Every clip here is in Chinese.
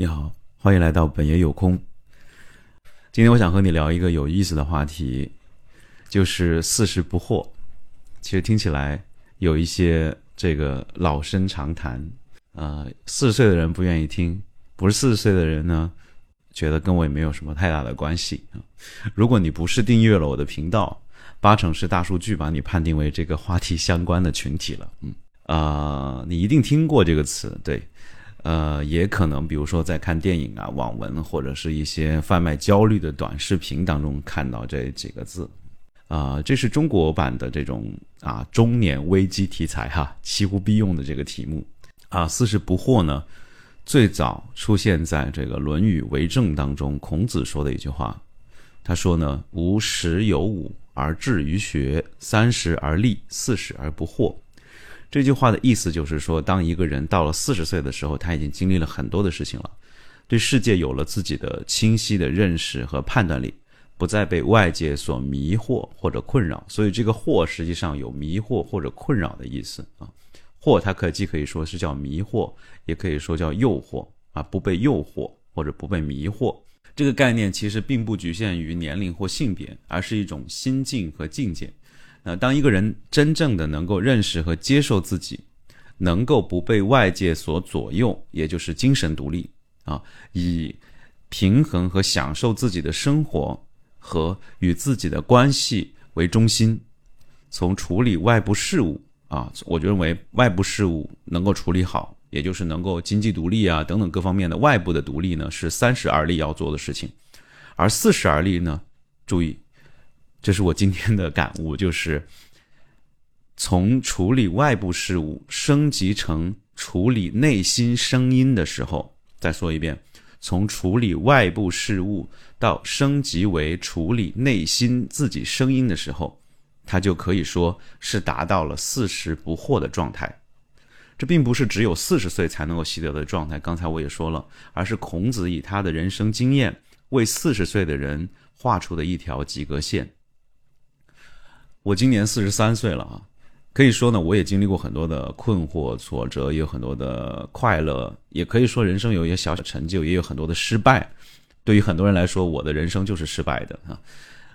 你好，欢迎来到本爷有空。今天我想和你聊一个有意思的话题，就是四十不惑。其实听起来有一些这个老生常谈，呃，四十岁的人不愿意听，不是四十岁的人呢，觉得跟我也没有什么太大的关系啊。如果你不是订阅了我的频道，八成是大数据把你判定为这个话题相关的群体了。嗯，啊，你一定听过这个词，对。呃，也可能，比如说在看电影啊、网文或者是一些贩卖焦虑的短视频当中看到这几个字，啊，这是中国版的这种啊中年危机题材哈，几乎必用的这个题目啊。四十不惑呢，最早出现在这个《论语为政》当中，孔子说的一句话，他说呢：“吾十有五而志于学，三十而立，四十而不惑。”这句话的意思就是说，当一个人到了四十岁的时候，他已经经历了很多的事情了，对世界有了自己的清晰的认识和判断力，不再被外界所迷惑或者困扰。所以，这个“惑”实际上有迷惑或者困扰的意思啊。惑它可既可以说是叫迷惑，也可以说叫诱惑啊，不被诱惑或者不被迷惑。这个概念其实并不局限于年龄或性别，而是一种心境和境界。那当一个人真正的能够认识和接受自己，能够不被外界所左右，也就是精神独立啊，以平衡和享受自己的生活和与自己的关系为中心，从处理外部事务啊，我就认为外部事务能够处理好，也就是能够经济独立啊等等各方面的外部的独立呢，是三十而立要做的事情，而四十而立呢，注意。这是我今天的感悟，就是从处理外部事务升级成处理内心声音的时候。再说一遍，从处理外部事务到升级为处理内心自己声音的时候，他就可以说是达到了四十不惑的状态。这并不是只有四十岁才能够习得的状态。刚才我也说了，而是孔子以他的人生经验为四十岁的人画出的一条及格线。我今年四十三岁了啊，可以说呢，我也经历过很多的困惑、挫折，也有很多的快乐，也可以说人生有一些小小成就，也有很多的失败。对于很多人来说，我的人生就是失败的啊。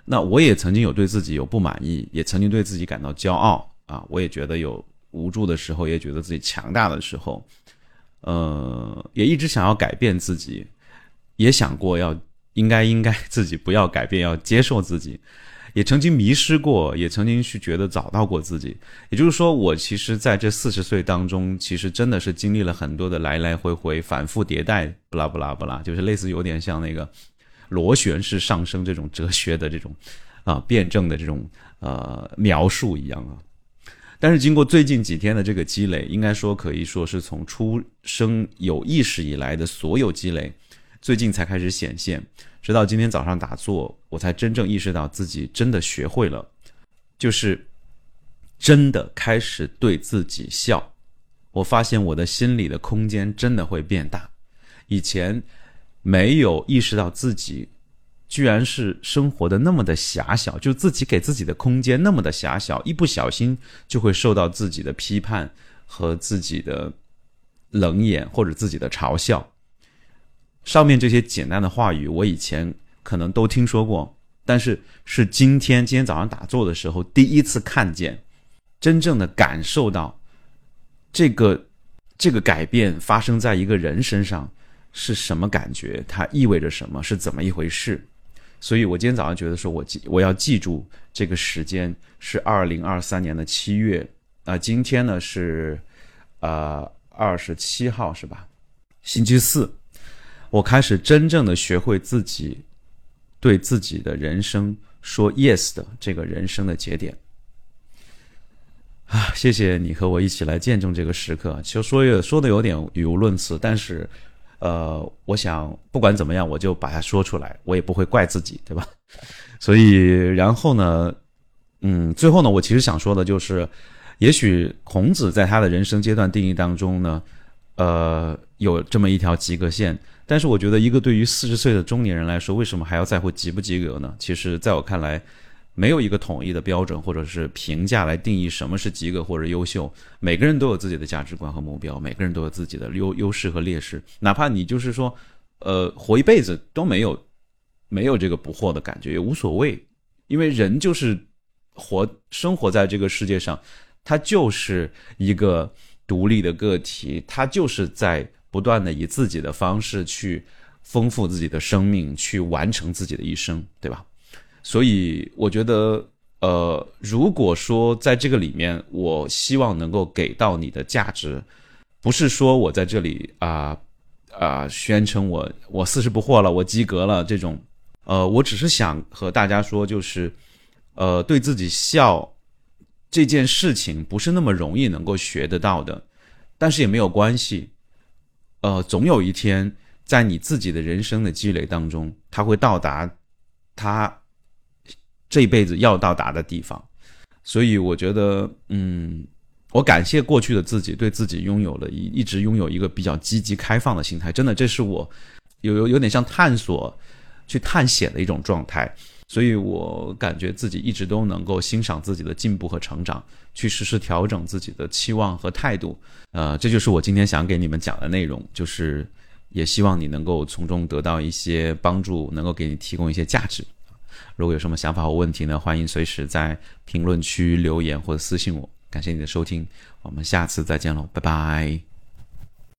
那我也曾经有对自己有不满意，也曾经对自己感到骄傲啊。我也觉得有无助的时候，也觉得自己强大的时候，呃，也一直想要改变自己，也想过要应该应该自己不要改变，要接受自己。也曾经迷失过，也曾经去觉得找到过自己。也就是说，我其实在这四十岁当中，其实真的是经历了很多的来来回回、反复迭代，不拉不拉不拉，就是类似有点像那个螺旋式上升这种哲学的这种啊辩证的这种呃描述一样啊。但是经过最近几天的这个积累，应该说可以说是从出生有意识以来的所有积累，最近才开始显现。直到今天早上打坐，我才真正意识到自己真的学会了，就是真的开始对自己笑。我发现我的心里的空间真的会变大。以前没有意识到自己居然是生活的那么的狭小，就自己给自己的空间那么的狭小，一不小心就会受到自己的批判和自己的冷眼或者自己的嘲笑。上面这些简单的话语，我以前可能都听说过，但是是今天今天早上打坐的时候第一次看见，真正的感受到这个这个改变发生在一个人身上是什么感觉，它意味着什么，是怎么一回事。所以我今天早上觉得说，我记我要记住这个时间是二零二三年的七月啊，今天呢是啊二十七号是吧？星期四。我开始真正的学会自己对自己的人生说 yes 的这个人生的节点啊！谢谢你和我一起来见证这个时刻。其实说也说的有点语无伦次，但是呃，我想不管怎么样，我就把它说出来，我也不会怪自己，对吧？所以然后呢，嗯，最后呢，我其实想说的就是，也许孔子在他的人生阶段定义当中呢，呃，有这么一条及格线。但是我觉得，一个对于四十岁的中年人来说，为什么还要在乎及不及格呢？其实，在我看来，没有一个统一的标准或者是评价来定义什么是及格或者优秀。每个人都有自己的价值观和目标，每个人都有自己的优优势和劣势。哪怕你就是说呃，活一辈子都没有没有这个不惑的感觉，也无所谓，因为人就是活生活在这个世界上，他就是一个独立的个体，他就是在不断的以自己的方式去丰富自己的生命，去完成自己的一生，对吧？所以我觉得。呃，如果说在这个里面，我希望能够给到你的价值，不是说我在这里啊啊宣称我我四十不惑了，我及格了这种，呃，我只是想和大家说，就是呃，对自己笑这件事情不是那么容易能够学得到的，但是也没有关系，呃，总有一天在你自己的人生的积累当中，他会到达他。这辈子要到达的地方，所以我觉得，嗯，我感谢过去的自己，对自己拥有了一一直拥有一个比较积极开放的心态。真的，这是我有有有点像探索、去探险的一种状态。所以我感觉自己一直都能够欣赏自己的进步和成长，去实时调整自己的期望和态度。呃，这就是我今天想给你们讲的内容，就是也希望你能够从中得到一些帮助，能够给你提供一些价值。如果有什么想法或问题呢，欢迎随时在评论区留言或者私信我。感谢你的收听，我们下次再见喽，拜拜。